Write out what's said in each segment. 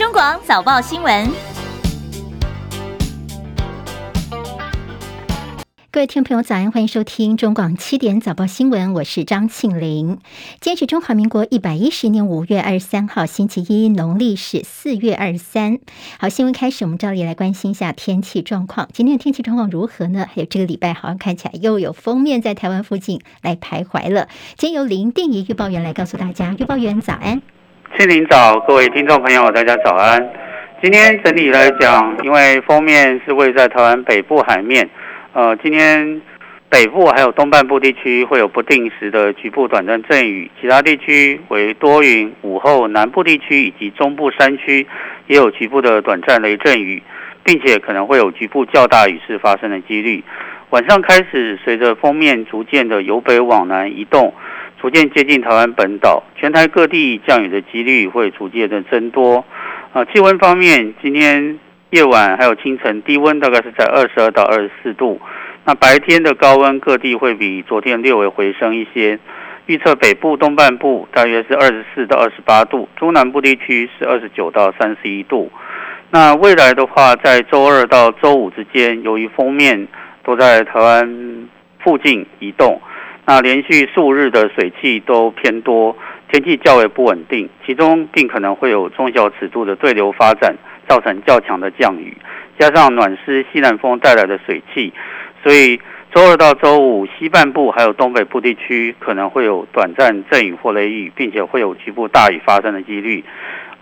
中广早报新闻。各位听众朋友，早安，欢迎收听中广七点早报新闻，我是张庆玲。今天是中华民国一百一十年五月二十三号，星期一，农历是四月二十三。好，新闻开始，我们照例来关心一下天气状况。今天的天气状况如何呢？还有这个礼拜好像看起来又有锋面在台湾附近来徘徊了。今天由林定仪预报员来告诉大家，预报员早安。庆玲早，各位听众朋友，大家早安。今天整体来讲，因为封面是位在台湾北部海面。呃，今天北部还有东半部地区会有不定时的局部短暂阵雨，其他地区为多云。午后南部地区以及中部山区也有局部的短暂雷阵雨，并且可能会有局部较大雨势发生的几率。晚上开始，随着封面逐渐的由北往南移动，逐渐接近台湾本岛，全台各地降雨的几率会逐渐的增多。啊，气温方面，今天。夜晚还有清晨，低温大概是在二十二到二十四度。那白天的高温各地会比昨天略微回升一些。预测北部东半部大约是二十四到二十八度，中南部地区是二十九到三十一度。那未来的话，在周二到周五之间，由于锋面都在台湾附近移动，那连续数日的水汽都偏多，天气较为不稳定，其中并可能会有中小尺度的对流发展。造成较强的降雨，加上暖湿西南风带来的水汽，所以周二到周五西半部还有东北部地区可能会有短暂阵雨或雷雨，并且会有局部大雨发生的几率。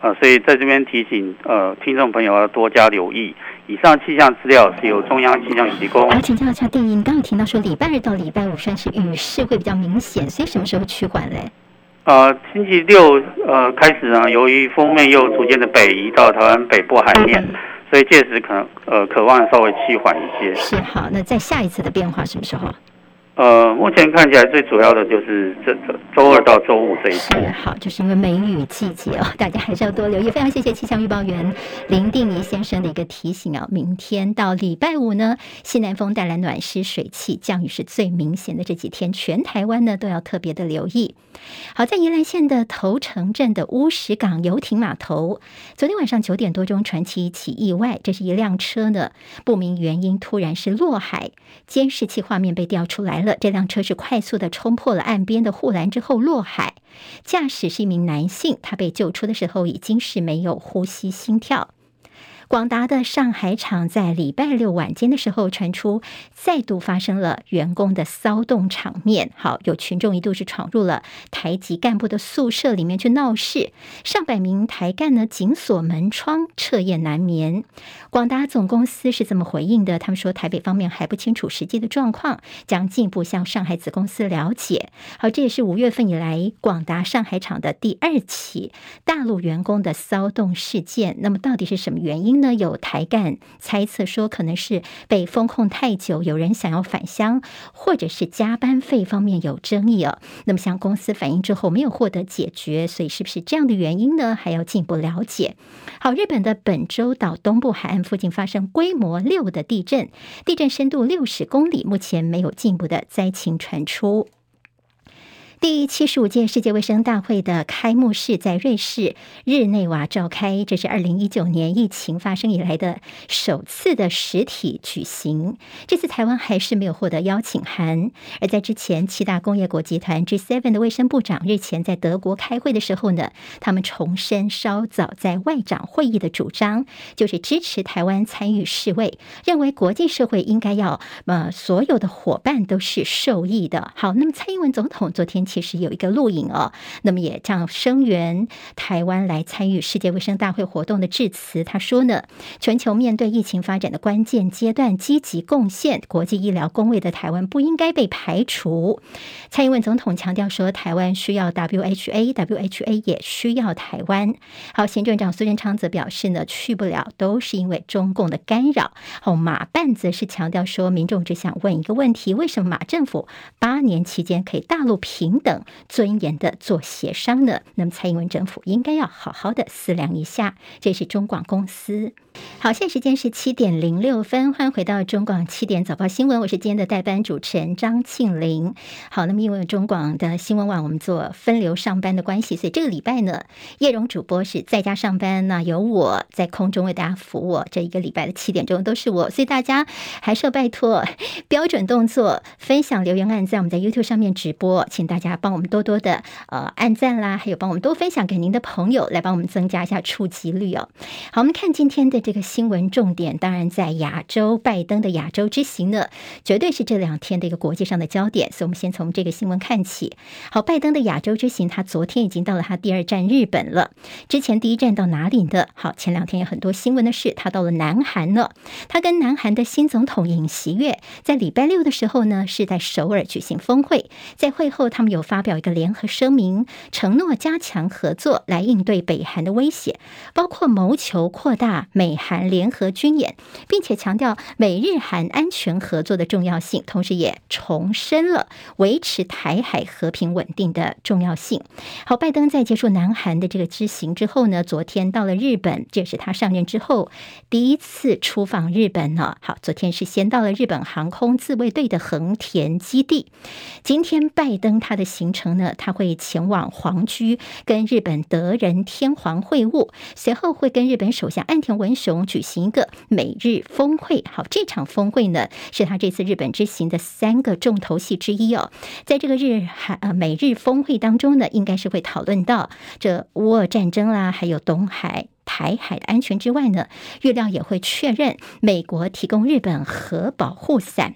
呃，所以在这边提醒呃听众朋友要多加留意。以上气象资料是由中央气象局提供。而请教一下定仪，你刚刚有提到说礼拜二到礼拜五算是雨势会比较明显，所以什么时候趋缓嘞？呃，星期六呃开始呢，由于锋面又逐渐的北移到台湾北部海面，嗯、所以届时可能呃渴望稍微趋缓一些。是好，那在下一次的变化什么时候？呃，目前看起来最主要的就是这这周二到周五这一次。好，就是因为梅雨季节哦，大家还是要多留意。非常谢谢气象预报员林定仪先生的一个提醒啊。明天到礼拜五呢，西南风带来暖湿水汽，降雨是最明显的这几天，全台湾呢都要特别的留意。好，在宜兰县的头城镇的乌石港游艇码头，昨天晚上九点多钟传奇一起意外，这是一辆车呢不明原因突然是落海，监视器画面被调出来了。这辆车是快速的冲破了岸边的护栏之后落海，驾驶是一名男性，他被救出的时候已经是没有呼吸心跳。广达的上海厂在礼拜六晚间的时候传出再度发生了员工的骚动场面。好，有群众一度是闯入了台籍干部的宿舍里面去闹事，上百名台干呢紧锁门窗，彻夜难眠。广达总公司是这么回应的，他们说台北方面还不清楚实际的状况，将进一步向上海子公司了解。好，这也是五月份以来广达上海厂的第二起大陆员工的骚动事件。那么到底是什么原因呢？有台干猜测说，可能是被封控太久，有人想要返乡，或者是加班费方面有争议哦。那么向公司反映之后没有获得解决，所以是不是这样的原因呢？还要进一步了解。好，日本的本州岛东部海岸。附近发生规模六的地震，地震深度六十公里，目前没有进一步的灾情传出。第七十五届世界卫生大会的开幕式在瑞士日内瓦召开，这是二零一九年疫情发生以来的首次的实体举行。这次台湾还是没有获得邀请函。而在之前，七大工业国集团 G7 的卫生部长日前在德国开会的时候呢，他们重申稍早在外长会议的主张，就是支持台湾参与世卫，认为国际社会应该要呃所有的伙伴都是受益的。好，那么蔡英文总统昨天。其实有一个录影哦，那么也这样声援台湾来参与世界卫生大会活动的致辞。他说呢，全球面对疫情发展的关键阶段，积极贡献国际医疗公卫的台湾不应该被排除。蔡英文总统强调说，台湾需要 WHA，WHA 也需要台湾。好，行政长苏贞昌则表示呢，去不了都是因为中共的干扰。好，马办则是强调说，民众只想问一个问题：为什么马政府八年期间可以大陆平等、尊严的做协商呢？那么蔡英文政府应该要好好的思量一下。这是中广公司。好，现在时间是七点零六分，欢迎回到中广七点早报新闻，我是今天的代班主持人张庆玲。好，那么因为中广的新闻网我们做分流上班的关系，所以这个礼拜呢，叶荣主播是在家上班，那由我在空中为大家服务。这一个礼拜的七点钟都是我，所以大家还是要拜托标准动作，分享留言按在，我们在 YouTube 上面直播，请大家帮我们多多的呃按赞啦，还有帮我们多分享给您的朋友，来帮我们增加一下触及率哦。好，我们看今天的。这个新闻重点当然在亚洲，拜登的亚洲之行呢，绝对是这两天的一个国际上的焦点。所以，我们先从这个新闻看起。好，拜登的亚洲之行，他昨天已经到了他第二站日本了。之前第一站到哪里呢？好，前两天有很多新闻的是，他到了南韩了。他跟南韩的新总统尹锡悦在礼拜六的时候呢，是在首尔举行峰会。在会后，他们有发表一个联合声明，承诺加强合作来应对北韩的威胁，包括谋求扩大美。韩联合军演，并且强调美日韩安全合作的重要性，同时也重申了维持台海和平稳定的重要性。好，拜登在结束南韩的这个之行之后呢，昨天到了日本，这是他上任之后第一次出访日本呢。好，昨天是先到了日本航空自卫队的横田基地。今天拜登他的行程呢，他会前往皇居跟日本德仁天皇会晤，随后会跟日本首相岸田文雄。举行一个美日峰会，好，这场峰会呢是他这次日本之行的三个重头戏之一哦。在这个日韩呃美日峰会当中呢，应该是会讨论到这乌俄战争啦，还有东海、台海的安全之外呢，预料也会确认美国提供日本核保护伞。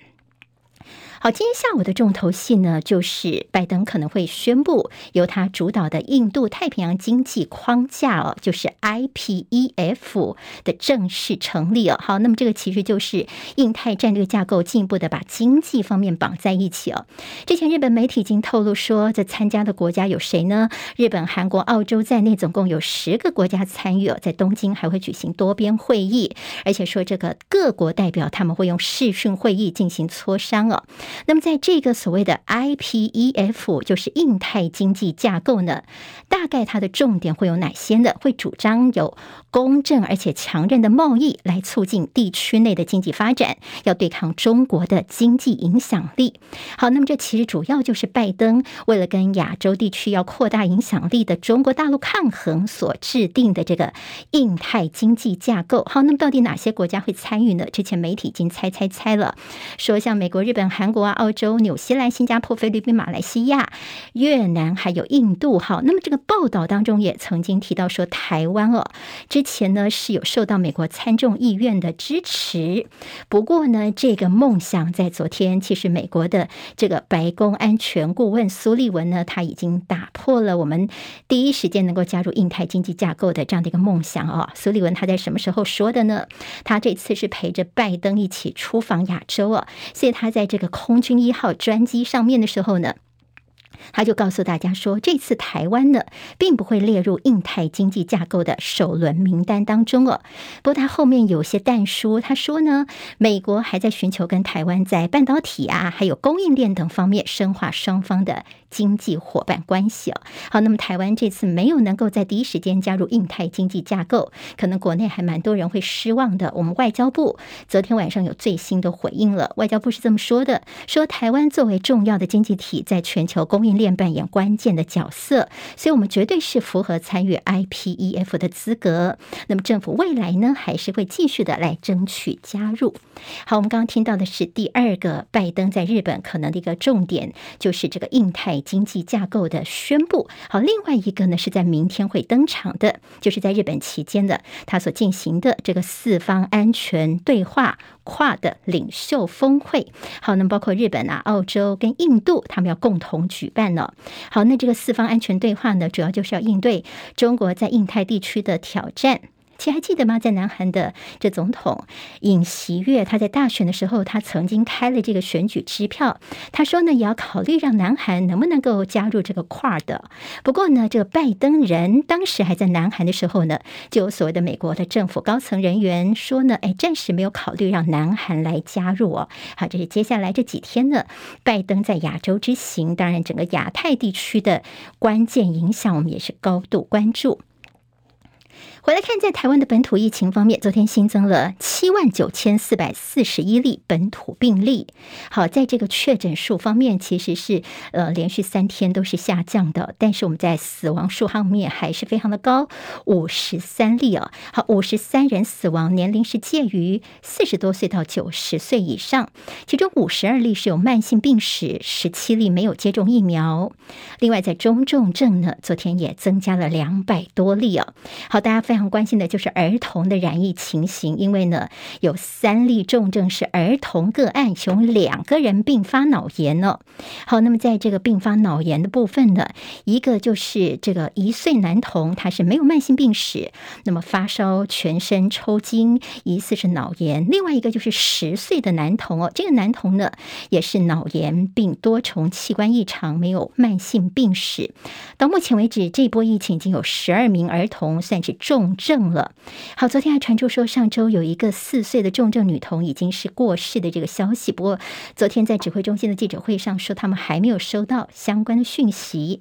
好，今天下午的重头戏呢，就是拜登可能会宣布由他主导的印度太平洋经济框架哦，就是 IPEF 的正式成立哦。好，那么这个其实就是印太战略架构进一步的把经济方面绑在一起哦。之前日本媒体已经透露说，这参加的国家有谁呢？日本、韩国、澳洲在内，总共有十个国家参与哦，在东京还会举行多边会议，而且说这个各国代表他们会用视讯会议进行磋商哦。那么，在这个所谓的 IPEF，就是印太经济架构呢，大概它的重点会有哪些呢？会主张有公正而且强韧的贸易来促进地区内的经济发展，要对抗中国的经济影响力。好，那么这其实主要就是拜登为了跟亚洲地区要扩大影响力的中国大陆抗衡所制定的这个印太经济架构。好，那么到底哪些国家会参与呢？之前媒体已经猜猜猜了，说像美国、日本、韩国。澳洲、纽西兰、新加坡、菲律宾、马来西亚、越南，还有印度。哈，那么这个报道当中也曾经提到说，台湾哦，之前呢是有受到美国参众议院的支持。不过呢，这个梦想在昨天，其实美国的这个白宫安全顾问苏利文呢，他已经打破了我们第一时间能够加入印太经济架构的这样的一个梦想哦。苏利文他在什么时候说的呢？他这次是陪着拜登一起出访亚洲哦，所以他在这个空。空军一号专机上面的时候呢，他就告诉大家说，这次台湾呢，并不会列入印太经济架构的首轮名单当中哦。不过他后面有些但书，他说呢，美国还在寻求跟台湾在半导体啊，还有供应链等方面深化双方的。经济伙伴关系哦，好，那么台湾这次没有能够在第一时间加入印太经济架构，可能国内还蛮多人会失望的。我们外交部昨天晚上有最新的回应了，外交部是这么说的：说台湾作为重要的经济体，在全球供应链扮演关键的角色，所以我们绝对是符合参与 IPEF 的资格。那么政府未来呢，还是会继续的来争取加入。好，我们刚刚听到的是第二个拜登在日本可能的一个重点，就是这个印太。经济架构的宣布，好，另外一个呢是在明天会登场的，就是在日本期间的他所进行的这个四方安全对话跨的领袖峰会。好，那么包括日本啊、澳洲跟印度，他们要共同举办呢。好，那这个四方安全对话呢，主要就是要应对中国在印太地区的挑战。其实还记得吗？在南韩的这总统尹锡悦，他在大选的时候，他曾经开了这个选举支票，他说呢，也要考虑让南韩能不能够加入这个 QUAD。不过呢，这个拜登人当时还在南韩的时候呢，就有所谓的美国的政府高层人员说呢，哎，暂时没有考虑让南韩来加入哦。好，这是接下来这几天呢，拜登在亚洲之行，当然整个亚太地区的关键影响，我们也是高度关注。回来看，在台湾的本土疫情方面，昨天新增了七万九千四百四十一例本土病例。好，在这个确诊数方面，其实是呃连续三天都是下降的，但是我们在死亡数方面还是非常的高，五十三例哦。好，五十三人死亡，年龄是介于四十多岁到九十岁以上，其中五十二例是有慢性病史，十七例没有接种疫苗。另外，在中重症呢，昨天也增加了两百多例哦。好，大家。非常关心的就是儿童的染疫情形，因为呢有三例重症是儿童个案，其中两个人并发脑炎呢。好，那么在这个并发脑炎的部分呢，一个就是这个一岁男童，他是没有慢性病史，那么发烧、全身抽筋，疑似是脑炎；另外一个就是十岁的男童哦，这个男童呢也是脑炎并多重器官异常，没有慢性病史。到目前为止，这波疫情已经有十二名儿童算是重。重症了，好，昨天还传出说上周有一个四岁的重症女童已经是过世的这个消息，不过昨天在指挥中心的记者会上说他们还没有收到相关的讯息。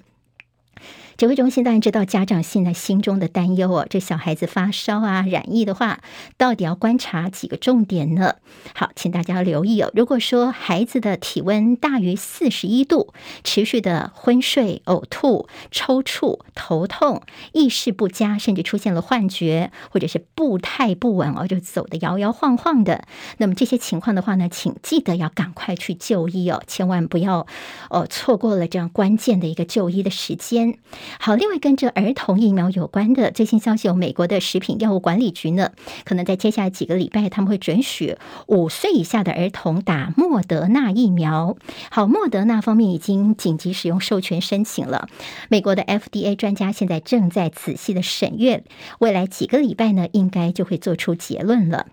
指挥中心当然知道家长现在心中的担忧哦，这小孩子发烧啊、染疫的话，到底要观察几个重点呢？好，请大家留意哦。如果说孩子的体温大于四十一度，持续的昏睡、呕吐、抽搐、头痛、意识不佳，甚至出现了幻觉，或者是步态不稳哦，就走得摇摇晃晃的，那么这些情况的话呢，请记得要赶快去就医哦，千万不要哦错过了这样关键的一个就医的时间。好，另外跟着儿童疫苗有关的最新消息，有美国的食品药物管理局呢，可能在接下来几个礼拜，他们会准许五岁以下的儿童打莫德纳疫苗。好，莫德纳方面已经紧急使用授权申请了，美国的 FDA 专家现在正在仔细的审阅，未来几个礼拜呢，应该就会做出结论了。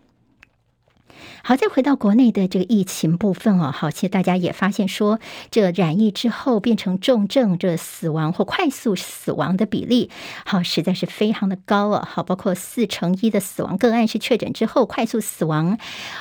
好，再回到国内的这个疫情部分哦，好，其实大家也发现说，这染疫之后变成重症，这死亡或快速死亡的比例，好，实在是非常的高哦。好，包括四成一的死亡个案是确诊之后快速死亡，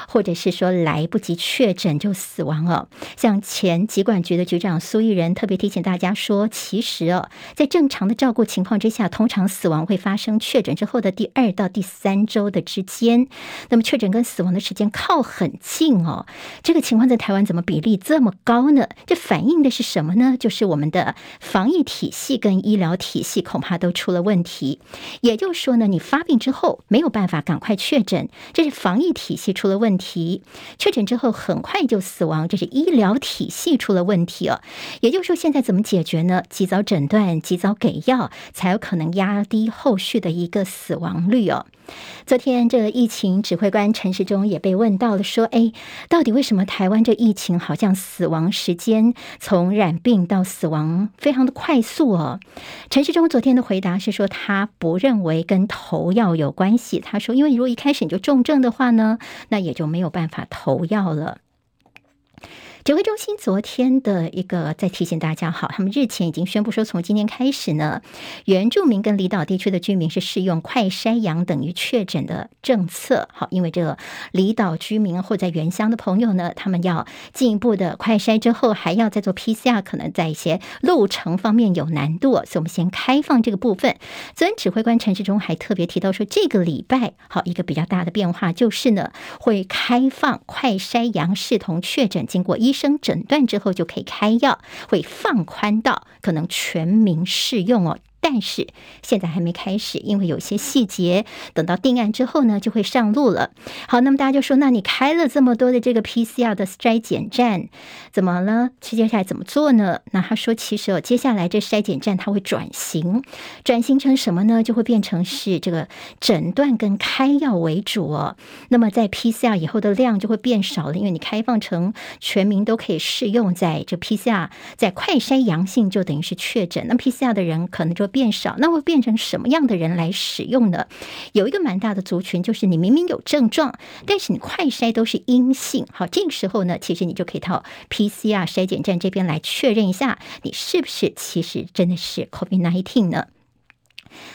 或者是说来不及确诊就死亡哦。像前疾管局的局长苏益仁特别提醒大家说，其实哦，在正常的照顾情况之下，通常死亡会发生确诊之后的第二到第三周的之间。那么确诊跟死亡的时间。靠靠很近哦，这个情况在台湾怎么比例这么高呢？这反映的是什么呢？就是我们的防疫体系跟医疗体系恐怕都出了问题。也就是说呢，你发病之后没有办法赶快确诊，这是防疫体系出了问题；确诊之后很快就死亡，这是医疗体系出了问题哦。也就是说，现在怎么解决呢？及早诊断、及早给药，才有可能压低后续的一个死亡率哦。昨天这个疫情指挥官陈时中也被问到了，说：“哎，到底为什么台湾这疫情好像死亡时间从染病到死亡非常的快速哦？”陈世忠昨天的回答是说，他不认为跟投药有关系。他说：“因为如果一开始你就重症的话呢，那也就没有办法投药了。”指挥中心昨天的一个在提醒大家，好，他们日前已经宣布说，从今天开始呢，原住民跟离岛地区的居民是适用快筛阳等于确诊的政策。好，因为这个离岛居民或在原乡的朋友呢，他们要进一步的快筛之后，还要再做 PCR，可能在一些路程方面有难度，所以我们先开放这个部分。昨天指挥官陈时中还特别提到说，这个礼拜好一个比较大的变化就是呢，会开放快筛阳视同确诊，经过医生诊断之后就可以开药，会放宽到可能全民适用哦。但是现在还没开始，因为有些细节等到定案之后呢，就会上路了。好，那么大家就说，那你开了这么多的这个 PCR 的筛检站，怎么了？接下来怎么做呢？那他说，其实哦，接下来这筛检站它会转型，转型成什么呢？就会变成是这个诊断跟开药为主哦。那么在 PCR 以后的量就会变少了，因为你开放成全民都可以适用，在这 PCR 在快筛阳性就等于是确诊，那 PCR 的人可能就。变少，那会变成什么样的人来使用呢？有一个蛮大的族群，就是你明明有症状，但是你快筛都是阴性，好，这个时候呢，其实你就可以到 PCR 筛检站这边来确认一下，你是不是其实真的是 COVID-19 呢？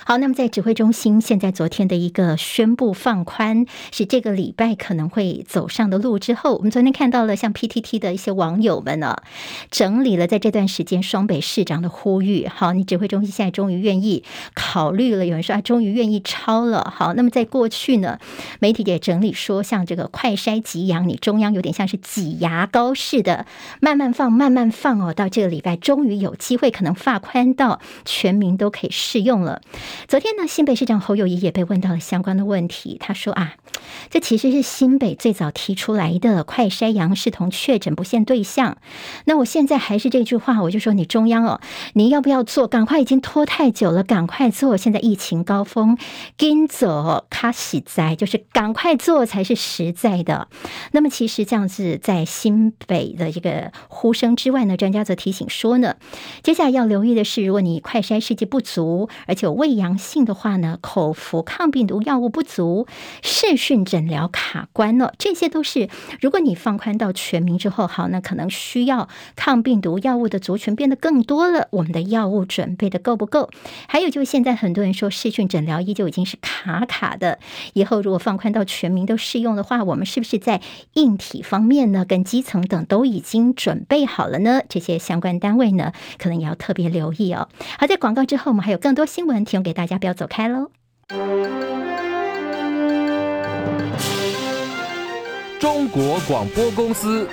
好，那么在指挥中心现在昨天的一个宣布放宽，是这个礼拜可能会走上的路之后，我们昨天看到了像 PTT 的一些网友们呢，整理了在这段时间双北市长的呼吁。好，你指挥中心现在终于愿意考虑了，有人说啊，终于愿意超了。好，那么在过去呢，媒体也整理说，像这个快筛急阳，你中央有点像是挤牙膏似的，慢慢放，慢慢放哦，到这个礼拜终于有机会可能放宽到全民都可以适用了。昨天呢，新北市长侯友宜也被问到了相关的问题。他说啊，这其实是新北最早提出来的快筛阳视同确诊不限对象。那我现在还是这句话，我就说你中央哦，你要不要做？赶快，已经拖太久了，赶快做！现在疫情高峰，跟走卡喜在，就是赶快做才是实在的。那么其实这样子，在新北的这个呼声之外呢，专家则提醒说呢，接下来要留意的是，如果你快筛试剂不足，而且有胃阳性的话呢，口服抗病毒药物不足，视讯诊疗卡关了，这些都是如果你放宽到全民之后，好，那可能需要抗病毒药物的族群变得更多了。我们的药物准备的够不够？还有就是现在很多人说视讯诊疗依旧已经是卡卡的，以后如果放宽到全民都适用的话，我们是不是在硬体方面呢，跟基层等都已经准备好了呢？这些相关单位呢，可能也要特别留意哦。好，在广告之后，我们还有更多新闻提供给。大家不要走开喽！中国广播公司。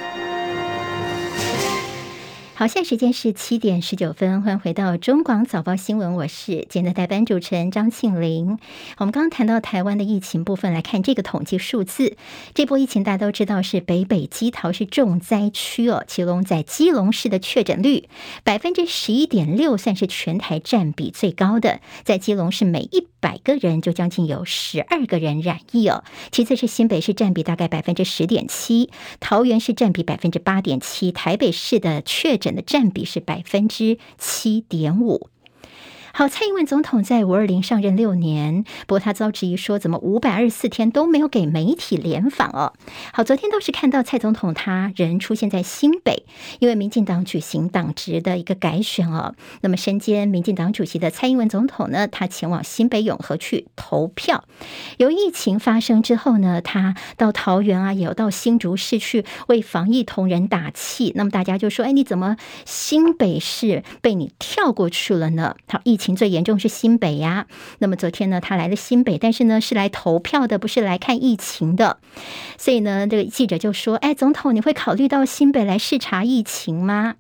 好，现在时间是七点十九分，欢迎回到中广早报新闻，我是今天的代班主持人张庆玲。我们刚刚谈到台湾的疫情部分，来看这个统计数字。这波疫情大家都知道是北北基桃是重灾区哦，其中在基隆市的确诊率百分之十一点六，算是全台占比最高的。在基隆市每一百个人就将近有十二个人染疫哦。其次是新北市占比大概百分之十点七，桃园市占比百分之八点七，台北市的确诊的占比是百分之七点五。好，蔡英文总统在五二零上任六年，不过他遭质疑说，怎么五百二十四天都没有给媒体联访哦？好，昨天倒是看到蔡总统他人出现在新北，因为民进党举行党职的一个改选哦。那么身兼民进党主席的蔡英文总统呢，他前往新北永和去投票。由疫情发生之后呢，他到桃园啊，也有到新竹市去为防疫同仁打气。那么大家就说，哎，你怎么新北市被你跳过去了呢？好，疫情最严重是新北呀，那么昨天呢，他来了新北，但是呢是来投票的，不是来看疫情的，所以呢，这个记者就说：“哎，总统，你会考虑到新北来视察疫情吗？”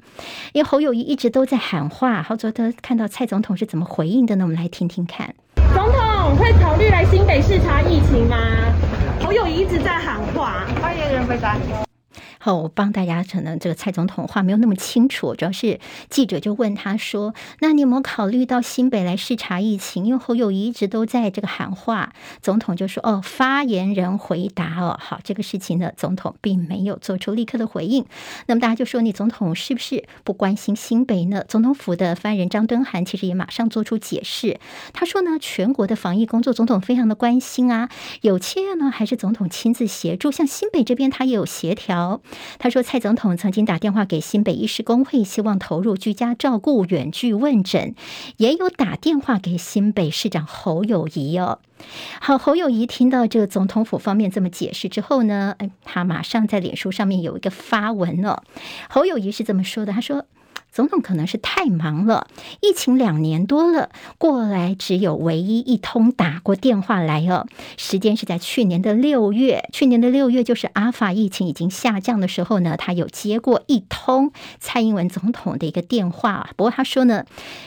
因为侯友谊一直都在喊话，好，昨天看到蔡总统是怎么回应的呢？我们来听听看。总统会考虑来新北视察疫情吗？侯友谊一直在喊话，发言人回答。好，我帮大家，可能这个蔡总统话没有那么清楚，主要是记者就问他说：“那你有没有考虑到新北来视察疫情？”因为侯友宜一直都在这个喊话，总统就说：“哦，发言人回答哦，好，这个事情呢，总统并没有做出立刻的回应。那么大家就说，你总统是不是不关心新北呢？”总统府的发言人张敦涵其实也马上做出解释，他说呢，全国的防疫工作，总统非常的关心啊，有切呢，还是总统亲自协助，像新北这边他也有协调。他说，蔡总统曾经打电话给新北医师工会，希望投入居家照顾、远距问诊，也有打电话给新北市长侯友谊哦。好，侯友谊听到这个总统府方面这么解释之后呢，他马上在脸书上面有一个发文哦。侯友谊是这么说的，他说。总统可能是太忙了，疫情两年多了，过来只有唯一一通打过电话来哦。时间是在去年的六月，去年的六月就是阿法疫情已经下降的时候呢，他有接过一通蔡英文总统的一个电话。不过他说呢，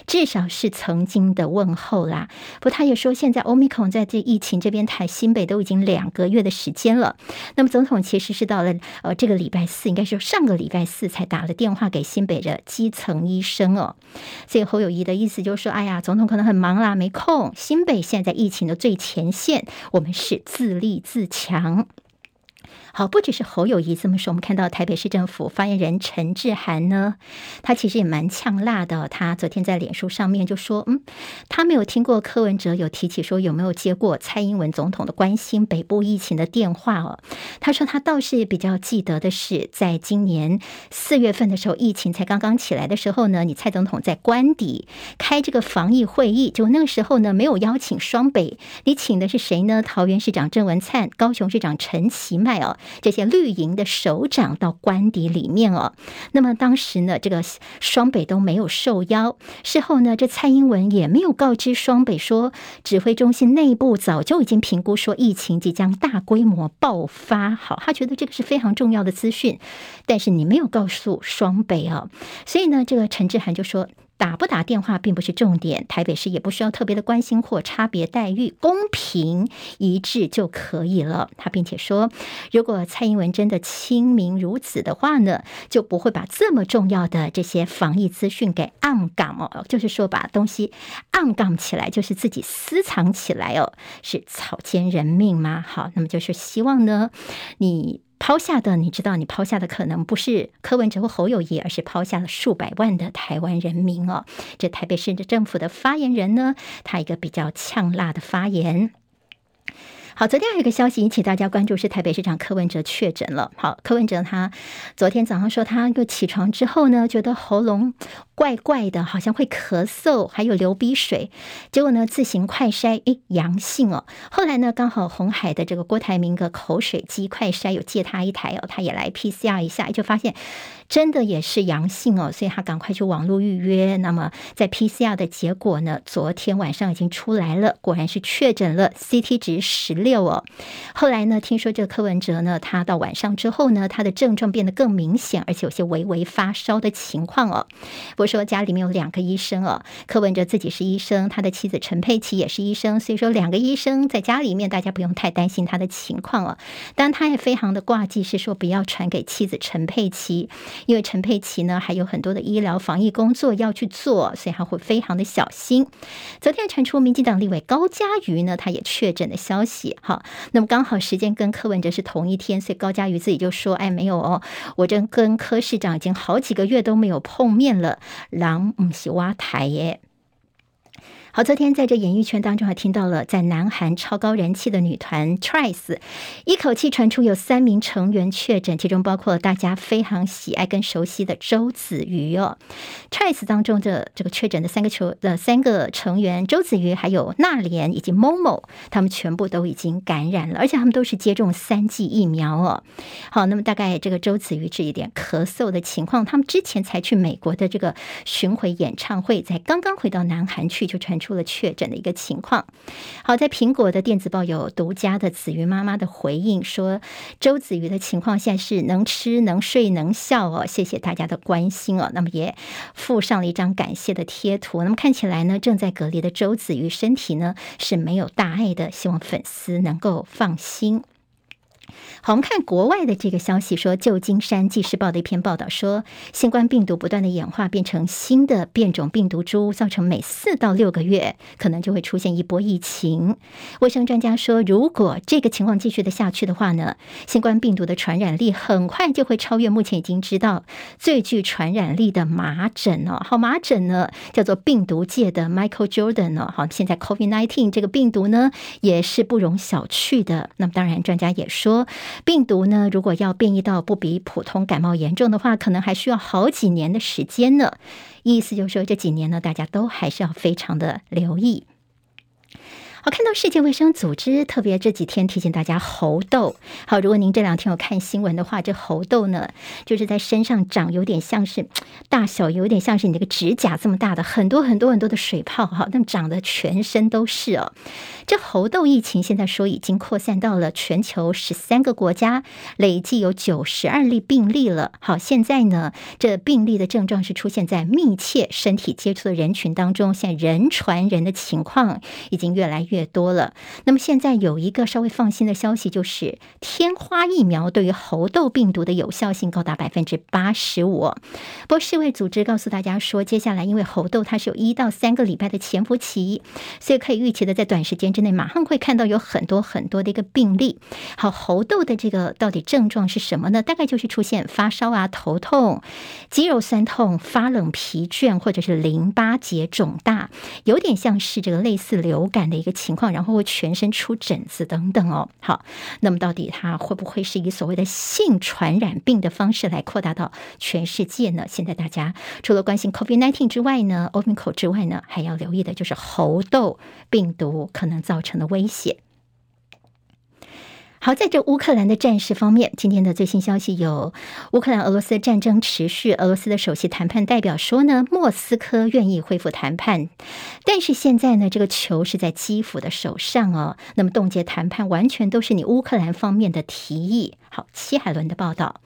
至少是曾经的问候啦。不他也说，现在欧米孔在这疫情这边台新北都已经两个月的时间了。那么总统其实是到了呃这个礼拜四，应该是上个礼拜四才打了电话给新北的基。层医生哦，所以侯友谊的意思就是说，哎呀，总统可能很忙啦，没空。新北现在疫情的最前线，我们是自立自强。好，不只是侯友谊这么说，我们看到台北市政府发言人陈志涵呢，他其实也蛮呛辣的。他昨天在脸书上面就说，嗯，他没有听过柯文哲有提起说有没有接过蔡英文总统的关心北部疫情的电话哦。他说他倒是比较记得的是，在今年四月份的时候，疫情才刚刚起来的时候呢，你蔡总统在官邸开这个防疫会议，就那个时候呢，没有邀请双北，你请的是谁呢？桃园市长郑文灿，高雄市长陈其迈哦。这些绿营的首长到官邸里面哦，那么当时呢，这个双北都没有受邀。事后呢，这蔡英文也没有告知双北说，指挥中心内部早就已经评估说疫情即将大规模爆发。好，他觉得这个是非常重要的资讯，但是你没有告诉双北哦，所以呢，这个陈志涵就说。打不打电话并不是重点，台北市也不需要特别的关心或差别待遇，公平一致就可以了。他并且说，如果蔡英文真的亲民如此的话呢，就不会把这么重要的这些防疫资讯给暗杠哦，就是说把东西暗杠起来，就是自己私藏起来哦，是草菅人命吗？好，那么就是希望呢，你。抛下的，你知道，你抛下的可能不是柯文哲或侯友谊，而是抛下了数百万的台湾人民哦。这台北市政府的发言人呢，他一个比较呛辣的发言。好，昨天还有一个消息引起大家关注，是台北市长柯文哲确诊了。好，柯文哲他昨天早上说，他又起床之后呢，觉得喉咙怪怪的，好像会咳嗽，还有流鼻水。结果呢，自行快筛，诶，阳性哦。后来呢，刚好红海的这个郭台铭的口水机快筛有借他一台哦，他也来 PCR 一下，就发现。真的也是阳性哦，所以他赶快去网络预约。那么在 PCR 的结果呢，昨天晚上已经出来了，果然是确诊了，CT 值十六哦。后来呢，听说这个柯文哲呢，他到晚上之后呢，他的症状变得更明显，而且有些微微发烧的情况哦。不是说家里面有两个医生哦，柯文哲自己是医生，他的妻子陈佩琪也是医生，所以说两个医生在家里面，大家不用太担心他的情况哦。当然，他也非常的挂记，是说不要传给妻子陈佩琪。因为陈佩琪呢，还有很多的医疗防疫工作要去做，所以他会非常的小心。昨天传出民进党立委高嘉瑜呢，他也确诊的消息。好，那么刚好时间跟柯文哲是同一天，所以高嘉瑜自己就说：“哎，没有哦，我这跟柯市长已经好几个月都没有碰面了，狼唔是挖台耶。”好，昨天在这演艺圈当中还听到了，在南韩超高人气的女团 Twice，一口气传出有三名成员确诊，其中包括大家非常喜爱跟熟悉的周子瑜哦。Twice 当中的这个确诊的三个球的三个成员，周子瑜、还有娜琏以及 Momo，他们全部都已经感染了，而且他们都是接种三剂疫苗哦。好，那么大概这个周子瑜这一点咳嗽的情况，他们之前才去美国的这个巡回演唱会，在刚刚回到南韩去就传。出了确诊的一个情况。好，在苹果的电子报有独家的子瑜妈妈的回应，说周子瑜的情况现在是能吃能睡能笑哦，谢谢大家的关心哦。那么也附上了一张感谢的贴图。那么看起来呢，正在隔离的周子瑜身体呢是没有大碍的，希望粉丝能够放心。好，我们看国外的这个消息，说旧金山纪事报的一篇报道说，新冠病毒不断的演化变成新的变种病毒株，造成每四到六个月可能就会出现一波疫情。卫生专家说，如果这个情况继续的下去的话呢，新冠病毒的传染力很快就会超越目前已经知道最具传染力的麻疹哦。好，麻疹呢叫做病毒界的 Michael Jordan 哦。好，现在 COVID-19 这个病毒呢也是不容小觑的。那么当然，专家也说。病毒呢，如果要变异到不比普通感冒严重的话，可能还需要好几年的时间呢。意思就是说，这几年呢，大家都还是要非常的留意。好，看到世界卫生组织特别这几天提醒大家猴痘。好，如果您这两天有看新闻的话，这猴痘呢，就是在身上长，有点像是大小有点像是你那个指甲这么大的很多很多很多的水泡，哈，那么长得全身都是哦。这猴痘疫情现在说已经扩散到了全球十三个国家，累计有九十二例病例了。好，现在呢，这病例的症状是出现在密切身体接触的人群当中，现在人传人的情况已经越来越。越多了。那么现在有一个稍微放心的消息，就是天花疫苗对于猴痘病毒的有效性高达百分之八十五。不过世卫组织告诉大家说，接下来因为猴痘它是有一到三个礼拜的潜伏期，所以可以预期的在短时间之内马上会看到有很多很多的一个病例。好，猴痘的这个到底症状是什么呢？大概就是出现发烧啊、头痛、肌肉酸痛、发冷、疲倦，或者是淋巴结肿大，有点像是这个类似流感的一个情况，然后会全身出疹子等等哦。好，那么到底它会不会是以所谓的性传染病的方式来扩大到全世界呢？现在大家除了关心 COVID nineteen 之外呢，Omicron 之外呢，还要留意的就是猴痘病毒可能造成的威胁。好，在这乌克兰的战事方面，今天的最新消息有：乌克兰俄罗斯战争持续，俄罗斯的首席谈判代表说呢，莫斯科愿意恢复谈判，但是现在呢，这个球是在基辅的手上哦。那么冻结谈判完全都是你乌克兰方面的提议。好，齐海伦的报道。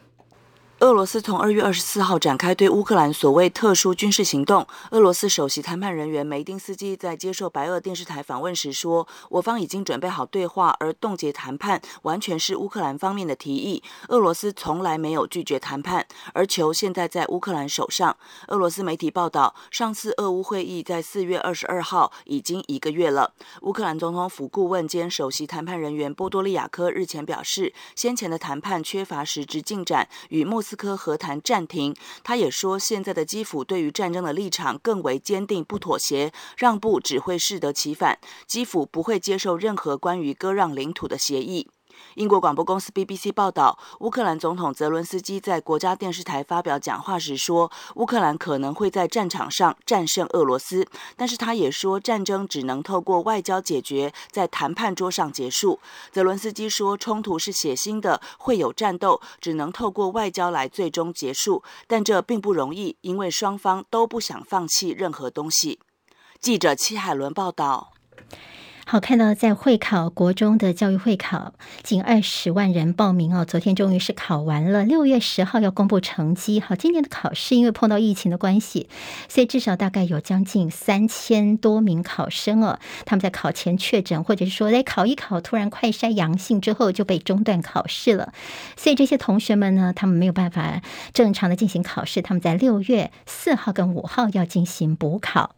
俄罗斯从二月二十四号展开对乌克兰所谓特殊军事行动。俄罗斯首席谈判人员梅丁斯基在接受白俄电视台访问时说：“我方已经准备好对话，而冻结谈判完全是乌克兰方面的提议。俄罗斯从来没有拒绝谈判，而球现在在乌克兰手上。”俄罗斯媒体报道，上次俄乌会议在四月二十二号，已经一个月了。乌克兰总统府顾问兼首席谈判人员波多利亚科日前表示，先前的谈判缺乏实质进展，与莫斯科和谈暂停。他也说，现在的基辅对于战争的立场更为坚定，不妥协，让步只会适得其反。基辅不会接受任何关于割让领土的协议。英国广播公司 BBC 报道，乌克兰总统泽伦斯基在国家电视台发表讲话时说，乌克兰可能会在战场上战胜俄罗斯，但是他也说，战争只能透过外交解决，在谈判桌上结束。泽伦斯基说，冲突是血腥的，会有战斗，只能透过外交来最终结束，但这并不容易，因为双方都不想放弃任何东西。记者戚海伦报道。好，看到在会考国中的教育会考，近二十万人报名哦。昨天终于是考完了，六月十号要公布成绩。好，今年的考试因为碰到疫情的关系，所以至少大概有将近三千多名考生哦，他们在考前确诊，或者是说在考一考，突然快筛阳性之后就被中断考试了。所以这些同学们呢，他们没有办法正常的进行考试，他们在六月四号跟五号要进行补考。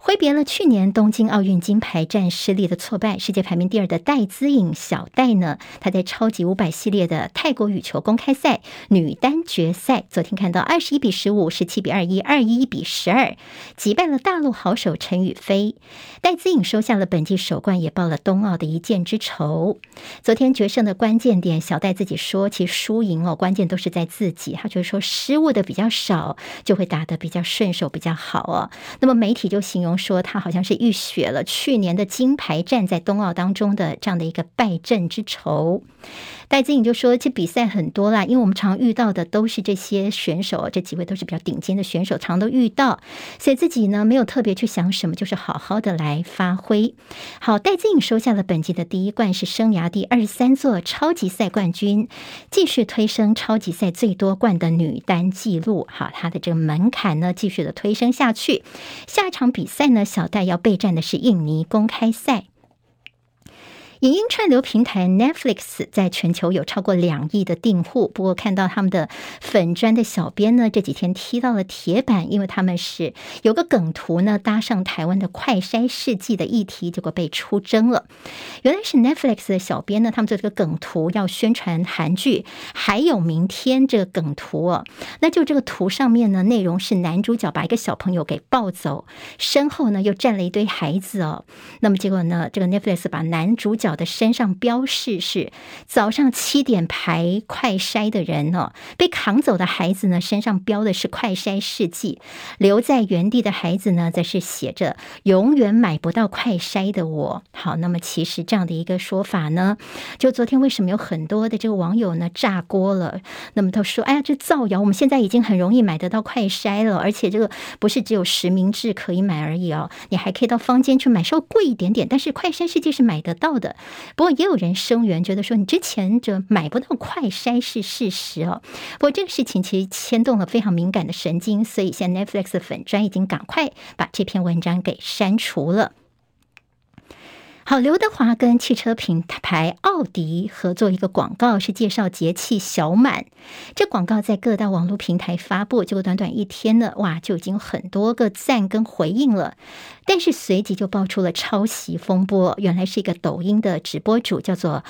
挥别了去年东京奥运金牌战失利的挫败，世界排名第二的戴资颖小戴呢，她在超级五百系列的泰国羽球公开赛女单决赛，昨天看到二十一比十五、十七比二一、二一比十二击败了大陆好手陈雨菲，戴资颖收下了本季首冠，也报了冬奥的一箭之仇。昨天决胜的关键点，小戴自己说，其实输赢哦，关键都是在自己。他就是说失误的比较少，就会打得比较顺手，比较好哦。那么媒体就形容。说他好像是浴血了去年的金牌战在冬奥当中的这样的一个败阵之仇。戴资颖就说：“这比赛很多啦，因为我们常遇到的都是这些选手，这几位都是比较顶尖的选手，常都遇到，所以自己呢没有特别去想什么，就是好好的来发挥。好，戴资颖收下了本季的第一冠，是生涯第二十三座超级赛冠军，继续推升超级赛最多冠的女单纪录。好，她的这个门槛呢继续的推升下去。下一场比赛呢，小戴要备战的是印尼公开赛。”影音串流平台 Netflix 在全球有超过两亿的订户，不过看到他们的粉砖的小编呢，这几天踢到了铁板，因为他们是有个梗图呢搭上台湾的快筛试剂的议题，结果被出征了。原来是 Netflix 的小编呢，他们做这个梗图要宣传韩剧，还有明天这个梗图哦，那就这个图上面呢，内容是男主角把一个小朋友给抱走，身后呢又站了一堆孩子哦，那么结果呢，这个 Netflix 把男主角的身上标示是早上七点排快筛的人哦，被扛走的孩子呢，身上标的是快筛试剂，留在原地的孩子呢，则是写着永远买不到快筛的我。好，那么其实这样的一个说法呢，就昨天为什么有很多的这个网友呢炸锅了？那么他说：“哎呀，这造谣！我们现在已经很容易买得到快筛了，而且这个不是只有实名制可以买而已哦，你还可以到坊间去买，稍微贵一点点，但是快筛试剂是买得到的。”不过也有人声援，觉得说你之前这买不到快筛是事实哦。不过这个事情其实牵动了非常敏感的神经，所以现在 Netflix 的粉专已经赶快把这篇文章给删除了。好，刘德华跟汽车品牌奥迪合作一个广告，是介绍节气小满。这广告在各大网络平台发布，结果短短一天呢，哇，就已经很多个赞跟回应了。但是随即就爆出了抄袭风波，原来是一个抖音的直播主，叫做。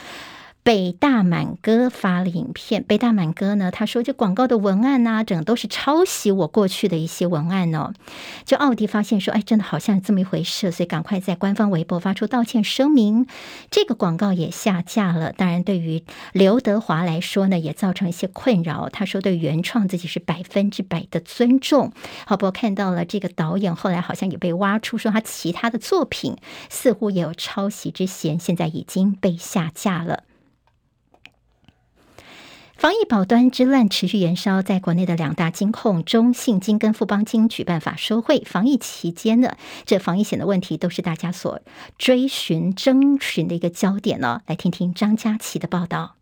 北大满哥发了影片，北大满哥呢，他说这广告的文案呐、啊，整都是抄袭我过去的一些文案哦。就奥迪发现说，哎，真的好像这么一回事，所以赶快在官方微博发出道歉声明，这个广告也下架了。当然，对于刘德华来说呢，也造成一些困扰。他说对原创自己是百分之百的尊重。好，不过看到了这个导演后来好像也被挖出说他其他的作品似乎也有抄袭之嫌，现在已经被下架了。防疫保单之乱持续延烧，在国内的两大金控中信金跟富邦金举办法说会，防疫期间呢，这防疫险的问题都是大家所追寻、征询的一个焦点呢。来听听张佳琪的报道。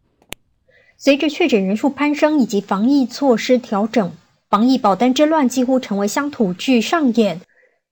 随着确诊人数攀升以及防疫措施调整，防疫保单之乱几乎成为乡土剧上演。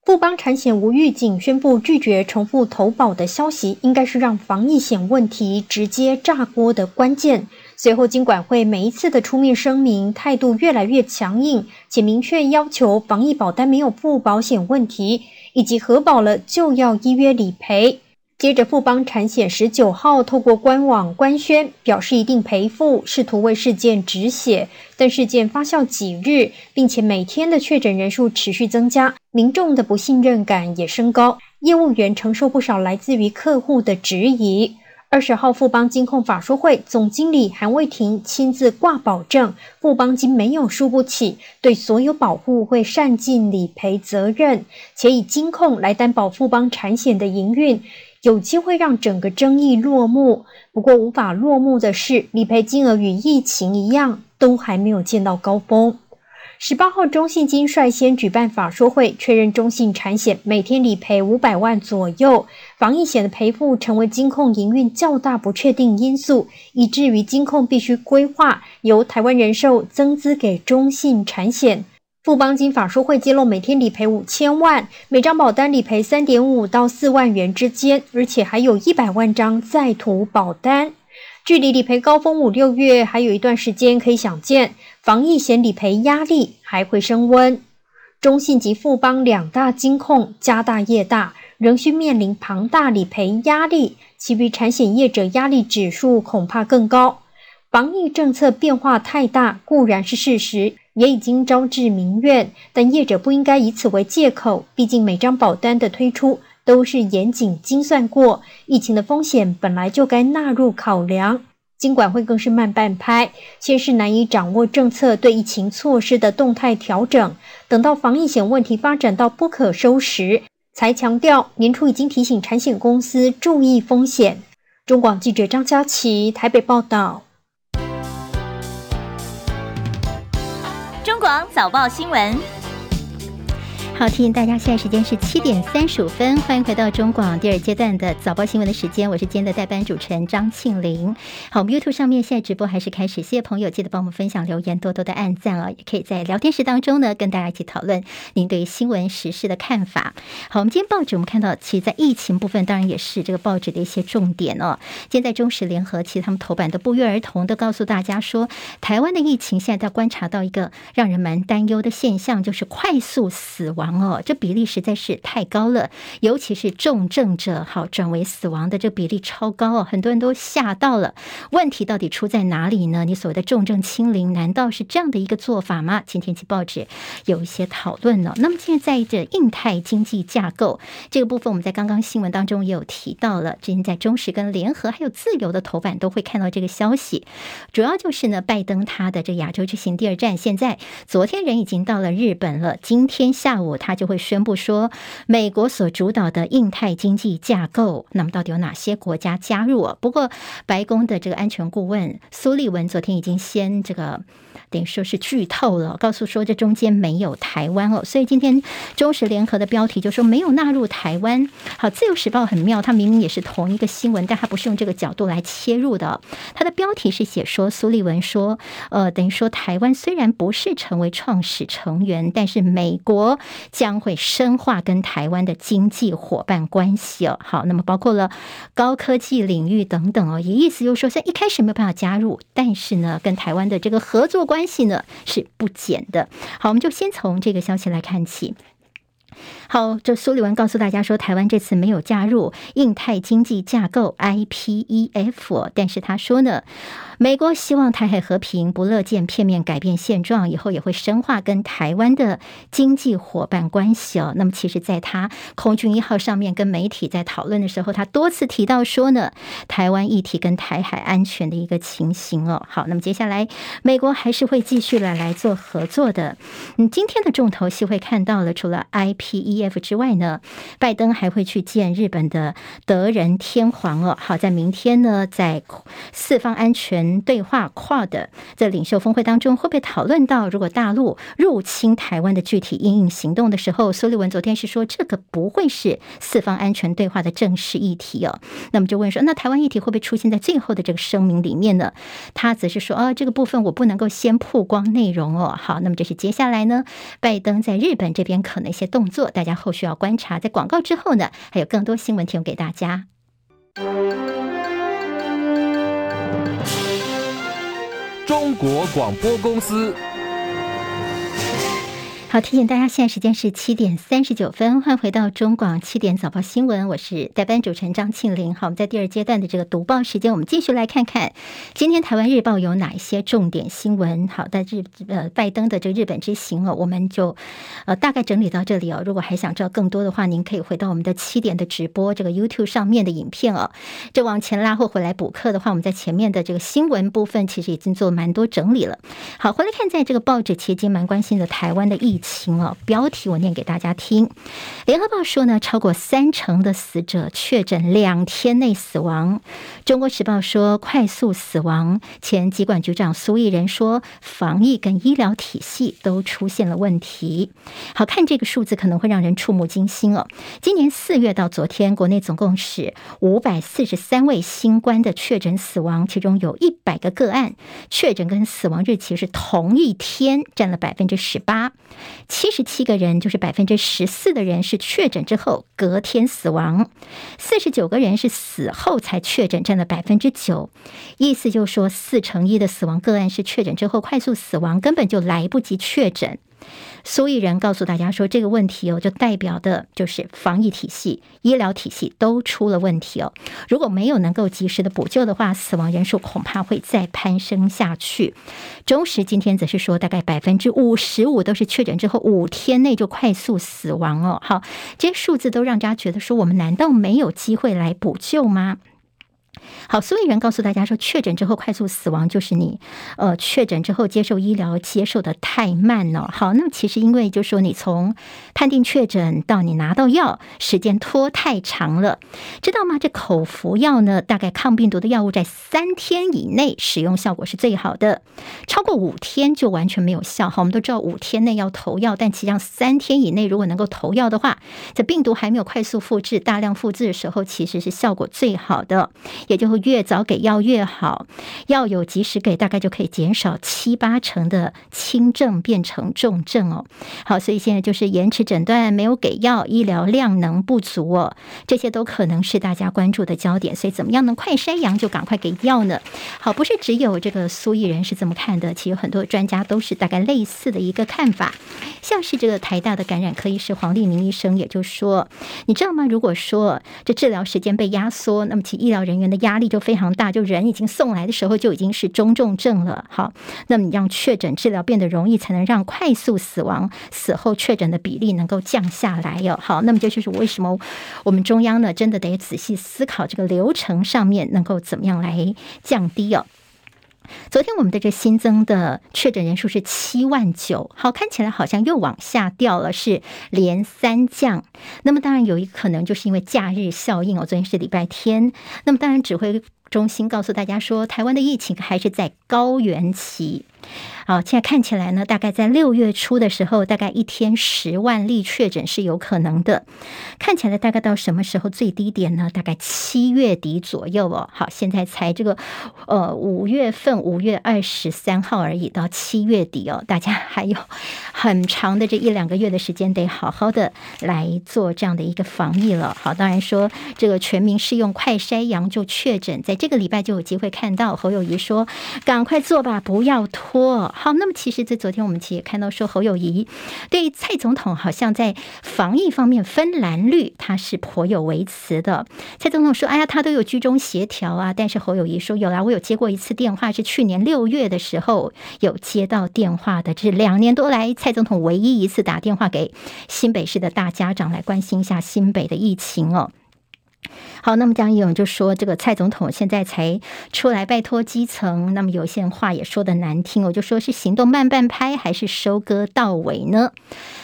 富邦产险无预警宣布拒绝重复投保的消息，应该是让防疫险问题直接炸锅的关键。随后，金管会每一次的出面声明态度越来越强硬，且明确要求防疫保单没有附保险问题，以及核保了就要依约理赔。接着，富邦产险十九号透过官网官宣，表示一定赔付，试图为事件止血。但事件发酵几日，并且每天的确诊人数持续增加，民众的不信任感也升高，业务员承受不少来自于客户的质疑。二十号富邦金控法说会，总经理韩卫廷亲自挂保证，富邦金没有输不起，对所有保户会善尽理赔责任，且以金控来担保富邦产险的营运，有机会让整个争议落幕。不过无法落幕的是，理赔金额与疫情一样，都还没有见到高峰。十八号，中信金率先举办法说会，确认中信产险每天理赔五百万左右。防疫险的赔付成为金控营运较大不确定因素，以至于金控必须规划由台湾人寿增资给中信产险。富邦金法说会揭露，每天理赔五千万，每张保单理赔三点五到四万元之间，而且还有一百万张在途保单。距离理赔高峰五六月还有一段时间，可以想见，防疫险理赔压力还会升温。中信及富邦两大金控家大业大，仍需面临庞大理赔压力，其余产险业者压力指数恐怕更高。防疫政策变化太大固然是事实，也已经招致民怨，但业者不应该以此为借口，毕竟每张保单的推出。都是严谨精算过，疫情的风险本来就该纳入考量。金管会更是慢半拍，先是难以掌握政策对疫情措施的动态调整，等到防疫险问题发展到不可收拾，才强调年初已经提醒产险公司注意风险。中广记者张佳琪台北报道。中广早报新闻。好，提醒大家，现在时间是七点三十五分，欢迎回到中广第二阶段的早报新闻的时间，我是今天的代班主持人张庆玲。好，我们 YouTube 上面现在直播还是开始，谢谢朋友记得帮我们分享留言，多多的按赞啊，也可以在聊天室当中呢跟大家一起讨论您对于新闻时事的看法。好，我们今天报纸我们看到，其实，在疫情部分当然也是这个报纸的一些重点哦。今天在中时联合，其实他们头版都不约而同的告诉大家说，台湾的疫情现在在观察到一个让人蛮担忧的现象，就是快速死亡。哦，这比例实在是太高了，尤其是重症者好转为死亡的这比例超高哦，很多人都吓到了。问题到底出在哪里呢？你所谓的重症清零，难道是这样的一个做法吗？今天《经济报纸》有一些讨论呢。那么现在这印太经济架构这个部分，我们在刚刚新闻当中也有提到了。之前在中时跟联合还有自由的头版都会看到这个消息，主要就是呢，拜登他的这亚洲之行第二站，现在昨天人已经到了日本了，今天下午。他就会宣布说，美国所主导的印太经济架构，那么到底有哪些国家加入？不过，白宫的这个安全顾问苏利文昨天已经先这个等于说是剧透了，告诉说这中间没有台湾哦。所以今天中时联合的标题就说没有纳入台湾。好，自由时报很妙，它明明也是同一个新闻，但它不是用这个角度来切入的。它的标题是写说苏利文说，呃，等于说台湾虽然不是成为创始成员，但是美国将会深化跟台湾的经济伙伴关系哦。好，那么包括了高科技领域等等哦，也意思就是说，在一开始没有办法加入，但是呢，跟台湾的这个合作关系呢是不减的。好，我们就先从这个消息来看起。好，这苏利文告诉大家说，台湾这次没有加入印太经济架构 IPEF，但是他说呢。美国希望台海和平，不乐见片面改变现状，以后也会深化跟台湾的经济伙伴关系哦。那么，其实，在他空军一号上面跟媒体在讨论的时候，他多次提到说呢，台湾议题跟台海安全的一个情形哦。好，那么接下来，美国还是会继续来来做合作的。嗯，今天的重头戏会看到了，除了 IPE E. F. 之外呢，拜登还会去见日本的德仁天皇哦。好，在明天呢，在四方安全。对话 QUAD 在领袖峰会当中会不会讨论到，如果大陆入侵台湾的具体因应行动的时候，苏利文昨天是说这个不会是四方安全对话的正式议题哦。那么就问说，那台湾议题会不会出现在最后的这个声明里面呢？他则是说，哦，这个部分我不能够先曝光内容哦。好，那么这是接下来呢，拜登在日本这边可能一些动作，大家后续要观察。在广告之后呢，还有更多新闻提供给大家。中国广播公司。好，提醒大家，现在时间是七点三十九分，欢迎回到中广七点早报新闻，我是代班主持人张庆玲。好，我们在第二阶段的这个读报时间，我们继续来看看今天台湾日报有哪一些重点新闻。好，在日呃拜登的这个日本之行哦，我们就呃大概整理到这里哦。如果还想知道更多的话，您可以回到我们的七点的直播这个 YouTube 上面的影片哦。这往前拉或回来补课的话，我们在前面的这个新闻部分其实已经做蛮多整理了。好，回来看在这个报纸其实蛮关心的台湾的疫情。情哦，标题我念给大家听。联合报说呢，超过三成的死者确诊两天内死亡。中国时报说，快速死亡。前疾管局长苏益仁说，防疫跟医疗体系都出现了问题。好，看这个数字可能会让人触目惊心哦。今年四月到昨天，国内总共是五百四十三位新冠的确诊死亡，其中有一百个个案确诊跟死亡日期是同一天，占了百分之十八。七十七个人，就是百分之十四的人是确诊之后隔天死亡，四十九个人是死后才确诊，占了百分之九。意思就是说，四乘一的死亡个案是确诊之后快速死亡，根本就来不及确诊。苏益仁告诉大家说，这个问题哦，就代表的就是防疫体系、医疗体系都出了问题哦。如果没有能够及时的补救的话，死亡人数恐怕会再攀升下去。中时今天则是说，大概百分之五十五都是确诊之后五天内就快速死亡哦。好，这些数字都让大家觉得说，我们难道没有机会来补救吗？好，苏益仁告诉大家说，确诊之后快速死亡就是你，呃，确诊之后接受医疗接受的太慢了。好，那么其实因为就是说你从判定确诊到你拿到药时间拖太长了，知道吗？这口服药呢，大概抗病毒的药物在三天以内使用效果是最好的，超过五天就完全没有效。好，我们都知道五天内要投药，但其实上三天以内如果能够投药的话，在病毒还没有快速复制、大量复制的时候，其实是效果最好的。也就后越早给药越好，药有及时给，大概就可以减少七八成的轻症变成重症哦。好，所以现在就是延迟诊断、没有给药、医疗量能不足哦，这些都可能是大家关注的焦点。所以怎么样能快筛阳就赶快给药呢？好，不是只有这个苏益仁是这么看的，其实很多专家都是大概类似的一个看法。像是这个台大的感染科医师黄立明医生也就说，你知道吗？如果说这治疗时间被压缩，那么其医疗人员的压力就非常大，就人已经送来的时候就已经是中重症了。好，那么你让确诊治疗变得容易，才能让快速死亡死后确诊的比例能够降下来哟。好，那么这就是为什么我们中央呢，真的得仔细思考这个流程上面能够怎么样来降低哦。昨天我们的这新增的确诊人数是七万九，好，看起来好像又往下掉了，是连三降。那么当然有一可能就是因为假日效应哦，昨天是礼拜天，那么当然指挥中心告诉大家说，台湾的疫情还是在高原期。好，现在看起来呢，大概在六月初的时候，大概一天十万例确诊是有可能的。看起来大概到什么时候最低点呢？大概七月底左右哦。好，现在才这个呃五月份五月二十三号而已，到七月底哦，大家还有很长的这一两个月的时间，得好好的来做这样的一个防疫了。好，当然说这个全民适用快筛阳就确诊，在这个礼拜就有机会看到侯友宜说：“赶快做吧，不要拖。”好，那么其实，在昨天我们其实也看到说，侯友宜对蔡总统好像在防疫方面分蓝绿，他是颇有微词的。蔡总统说：“哎呀，他都有居中协调啊。”但是侯友宜说：“有啦，我有接过一次电话，是去年六月的时候有接到电话的，这是两年多来蔡总统唯一一次打电话给新北市的大家长来关心一下新北的疫情哦。”好，那么江义勇就说，这个蔡总统现在才出来拜托基层，那么有些话也说得难听，我就说是行动慢半拍，还是收割到尾呢？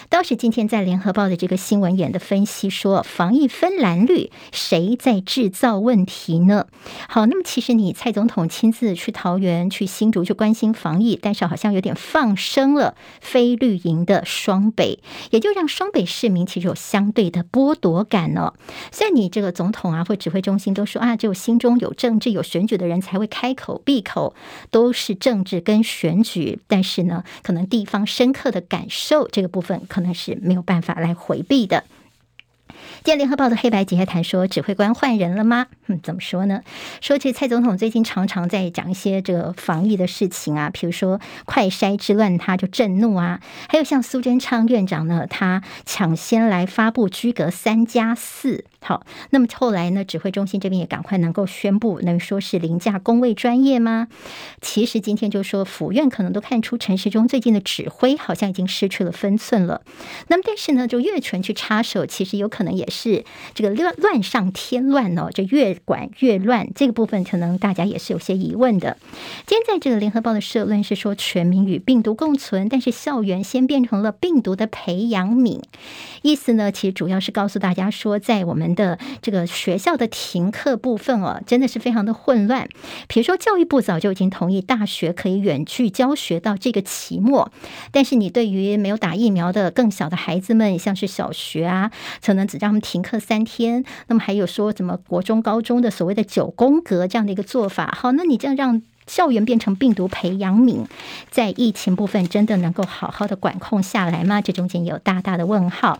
倒是今天在联合报的这个新闻眼的分析说，防疫分蓝绿，谁在制造问题呢？好，那么其实你蔡总统亲自去桃园、去新竹去关心防疫，但是好像有点放生了非绿营的双北，也就让双北市民其实有相对的剥夺感哦。虽然你这个总统啊或指挥中心都说啊，只有心中有政治、有选举的人才会开口闭口都是政治跟选举，但是呢，可能地方深刻的感受这个部分可。能是没有办法来回避的。今天联合报的黑白集还谈说，指挥官换人了吗？嗯，怎么说呢？说起蔡总统最近常常在讲一些这个防疫的事情啊，比如说快筛之乱，他就震怒啊；还有像苏贞昌院长呢，他抢先来发布居隔三加四。好，那么后来呢，指挥中心这边也赶快能够宣布，能说是凌驾工位专业吗？其实今天就说府院可能都看出陈时中最近的指挥好像已经失去了分寸了。那么但是呢，就越权去插手，其实有可能也是这个乱乱上添乱哦，就越管越乱。这个部分可能大家也是有些疑问的。今天在这个联合报的社论是说，全民与病毒共存，但是校园先变成了病毒的培养皿。意思呢，其实主要是告诉大家说，在我们的这个学校的停课部分哦，真的是非常的混乱。比如说，教育部早就已经同意大学可以远距教学到这个期末，但是你对于没有打疫苗的更小的孩子们，像是小学啊，可能只让他们停课三天。那么还有说怎么国中、高中的所谓的九宫格这样的一个做法，好，那你这样让校园变成病毒培养皿，在疫情部分真的能够好好的管控下来吗？这中间有大大的问号。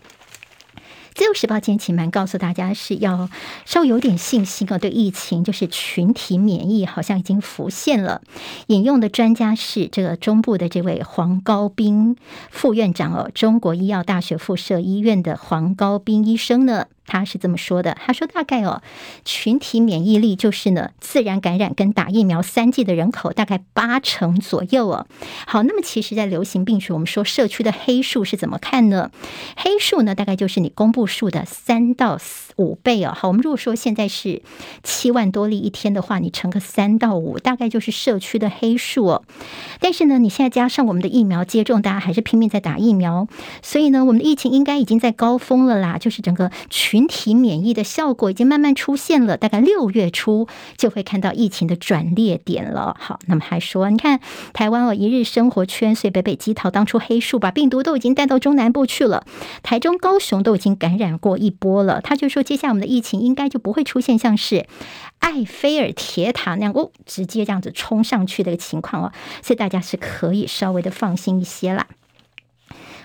自由时报今天请蛮告诉大家是要稍微有点信心啊，对疫情就是群体免疫好像已经浮现了。引用的专家是这个中部的这位黄高斌副院长哦，中国医药大学附设医院的黄高斌医生呢。他是这么说的，他说大概哦，群体免疫力就是呢，自然感染跟打疫苗三剂的人口大概八成左右哦。好，那么其实，在流行病学，我们说社区的黑数是怎么看呢？黑数呢，大概就是你公布数的三到五倍哦。好，我们如果说现在是七万多例一天的话，你乘个三到五，大概就是社区的黑数哦。但是呢，你现在加上我们的疫苗接种，大家还是拼命在打疫苗，所以呢，我们的疫情应该已经在高峰了啦，就是整个群人体免疫的效果已经慢慢出现了，大概六月初就会看到疫情的转捩点了。好，那么还说，你看台湾哦，一日生活圈，所以北北基桃当初黑数把病毒都已经带到中南部去了，台中、高雄都已经感染过一波了。他就说，接下来我们的疫情应该就不会出现像是埃菲尔铁塔那样哦，直接这样子冲上去的一个情况哦，所以大家是可以稍微的放心一些啦。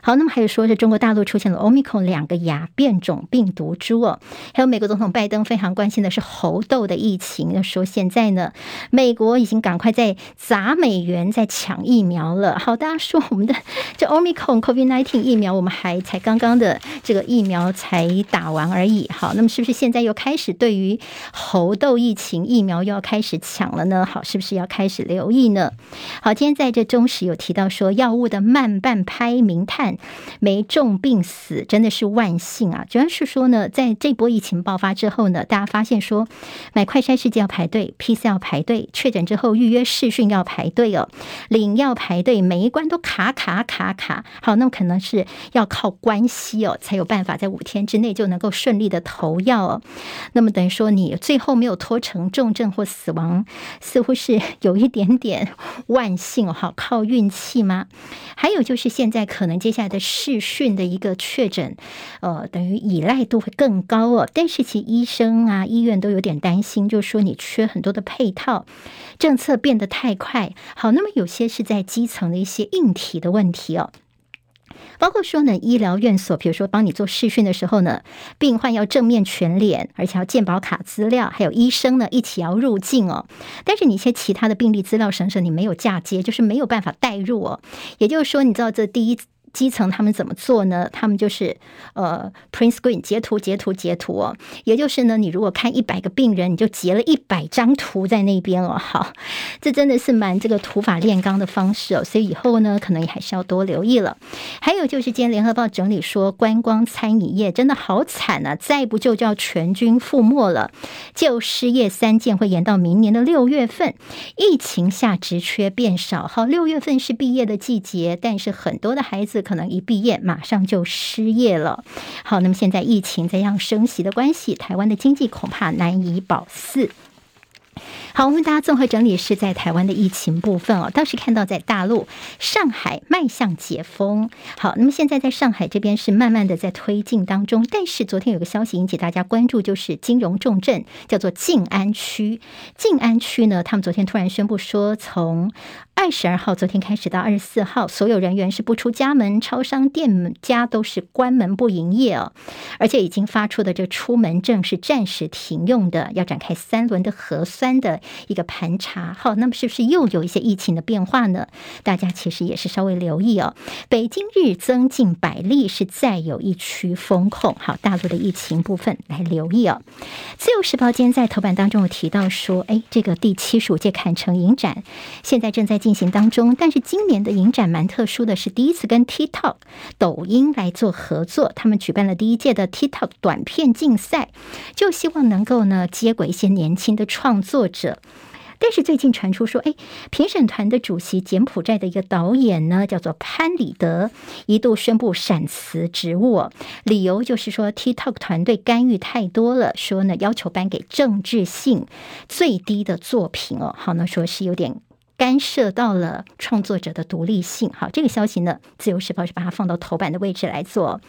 好，那么还有说是中国大陆出现了 Omicron 两个亚变种病毒株哦，还有美国总统拜登非常关心的是猴痘的疫情，说现在呢，美国已经赶快在砸美元在抢疫苗了。好，大家说我们的这 Omicron COVID-19 疫苗，我们还才刚刚的这个疫苗才打完而已。好，那么是不是现在又开始对于猴痘疫情疫苗又要开始抢了呢？好，是不是要开始留意呢？好，今天在这中时有提到说药物的慢半拍明探。没重病死，真的是万幸啊！主要是说呢，在这波疫情爆发之后呢，大家发现说买快筛试剂要排队，PCR 要排队，确诊之后预约试训要排队哦，领药排队，每一关都卡卡卡卡。好，那可能是要靠关系哦，才有办法在五天之内就能够顺利的投药哦。那么等于说你最后没有拖成重症或死亡，似乎是有一点点万幸哦，好靠运气吗？还有就是现在可能接来的视讯的一个确诊，呃，等于依赖度会更高哦。但是其实医生啊、医院都有点担心，就是说你缺很多的配套，政策变得太快。好，那么有些是在基层的一些硬体的问题哦。包括说呢，医疗院所，比如说帮你做试训的时候呢，病患要正面全脸，而且要健保卡资料，还有医生呢一起要入境哦。但是你一些其他的病例资料省省，你没有嫁接，就是没有办法带入哦。也就是说，你知道这第一。基层他们怎么做呢？他们就是呃，print screen 截图截图截图哦，也就是呢，你如果看一百个病人，你就截了一百张图在那边哦。好，这真的是蛮这个土法炼钢的方式哦，所以以后呢，可能也还是要多留意了。还有就是今天联合报整理说，观光餐饮业真的好惨啊，再不就要全军覆没了。就失业三件会延到明年的六月份，疫情下职缺变少。好，六月份是毕业的季节，但是很多的孩子。可能一毕业马上就失业了。好，那么现在疫情这样升级的关系，台湾的经济恐怕难以保四。好，我们大家综合整理是在台湾的疫情部分哦，倒是看到在大陆上海迈向解封。好，那么现在在上海这边是慢慢的在推进当中，但是昨天有个消息引起大家关注，就是金融重镇叫做静安区。静安区呢，他们昨天突然宣布说从二十二号，昨天开始到二十四号，所有人员是不出家门，超商店家都是关门不营业哦，而且已经发出的这出门证是暂时停用的，要展开三轮的核酸的一个盘查。好，那么是不是又有一些疫情的变化呢？大家其实也是稍微留意哦。北京日增近百例，是再有一区封控。好，大陆的疫情部分来留意哦。自由时报今天在头版当中有提到说，哎，这个第七十五届坎城影展现在正在。进行当中，但是今年的影展蛮特殊的是，第一次跟 TikTok、抖音来做合作，他们举办了第一届的 TikTok 短片竞赛，就希望能够呢接轨一些年轻的创作者。但是最近传出说，哎，评审团的主席柬埔寨的一个导演呢，叫做潘里德，一度宣布闪辞职务，理由就是说 TikTok 团队干预太多了，说呢要求颁给政治性最低的作品哦，好呢说是有点。干涉到了创作者的独立性，好，这个消息呢，《自由时报》是把它放到头版的位置来做。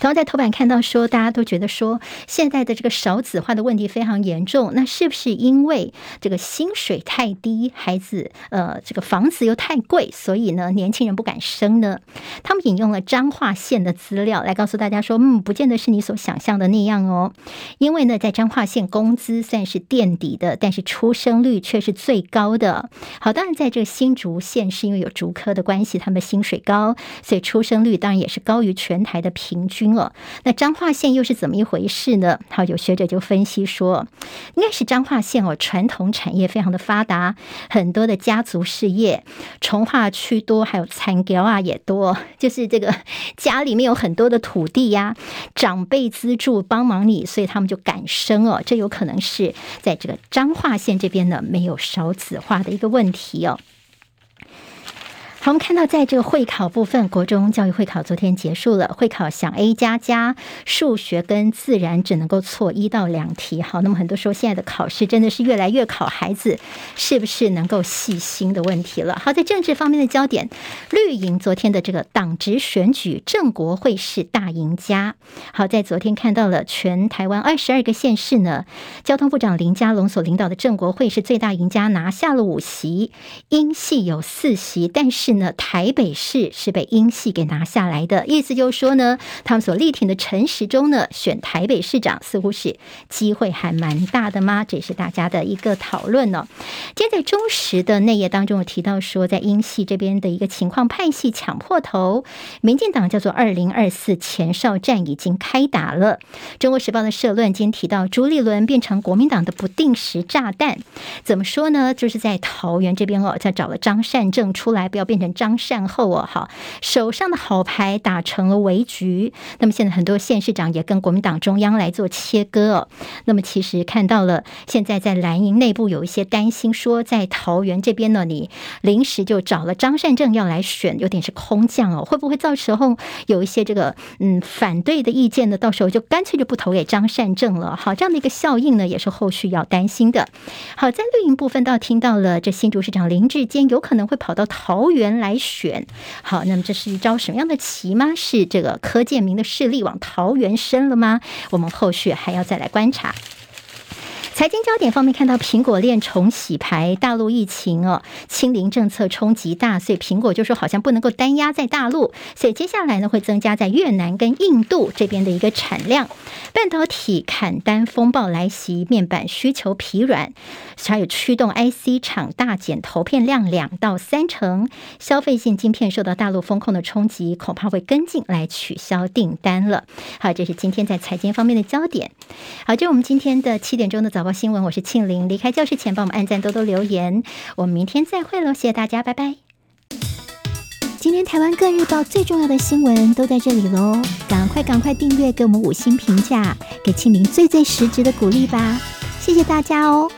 同样在头版看到说，大家都觉得说，现在的这个少子化的问题非常严重。那是不是因为这个薪水太低，孩子呃这个房子又太贵，所以呢年轻人不敢生呢？他们引用了彰化县的资料来告诉大家说，嗯，不见得是你所想象的那样哦。因为呢，在彰化县工资算是垫底的，但是出生率却是最高的。好，当然在这个新竹县是因为有竹科的关系，他们薪水高，所以出生率当然也是高于全台的平平均。了，那彰化县又是怎么一回事呢？好，有学者就分析说，应该是彰化县哦，传统产业非常的发达，很多的家族事业，从化区多，还有产业啊也多，就是这个家里面有很多的土地呀，长辈资助帮忙你，所以他们就敢生哦，这有可能是在这个彰化县这边呢，没有少子化的一个问题哦。好，我们看到，在这个会考部分，国中教育会考昨天结束了。会考想 A 加加，数学跟自然只能够错一到两题。好，那么很多时候现在的考试真的是越来越考孩子是不是能够细心的问题了。好，在政治方面的焦点，绿营昨天的这个党职选举，郑国会是大赢家。好，在昨天看到了全台湾二十二个县市呢，交通部长林佳龙所领导的郑国会是最大赢家，拿下了五席，英系有四席，但是。呢，台北市是被英系给拿下来的，意思就是说呢，他们所力挺的陈时中呢，选台北市长似乎是机会还蛮大的吗？这也是大家的一个讨论呢、今天在中时的内页当中有提到说，在英系这边的一个情况，派系抢破头，民进党叫做二零二四前哨战已经开打了。中国时报的社论今天提到，朱立伦变成国民党的不定时炸弹，怎么说呢？就是在桃园这边哦，在找了张善政出来，不要变。变成张善后哦，好，手上的好牌打成了围局。那么现在很多县市长也跟国民党中央来做切割哦。那么其实看到了，现在在蓝营内部有一些担心，说在桃园这边呢，你临时就找了张善政要来选，有点是空降哦，会不会到时候有一些这个嗯反对的意见呢？到时候就干脆就不投给张善政了。好，这样的一个效应呢，也是后续要担心的。好，在绿营部分倒听到了，这新竹市长林志坚有可能会跑到桃园人来选。好，那么这是一招什么样的棋吗？是这个柯建铭的势力往桃园伸了吗？我们后续还要再来观察。财经焦点方面，看到苹果链重洗牌，大陆疫情哦，清零政策冲击大，所以苹果就说好像不能够单压在大陆，所以接下来呢会增加在越南跟印度这边的一个产量。半导体砍单风暴来袭，面板需求疲软，还有驱动 IC 厂大减投片量两到三成，消费性晶片受到大陆风控的冲击，恐怕会跟进来取消订单了。好，这是今天在财经方面的焦点。好，这是我们今天的七点钟的早报。新闻，我是庆玲。离开教室前，帮我们按赞、多多留言。我们明天再会喽，谢谢大家，拜拜。今天台湾各日报最重要的新闻都在这里喽，赶快赶快订阅，给我们五星评价，给庆玲最最实质的鼓励吧，谢谢大家哦。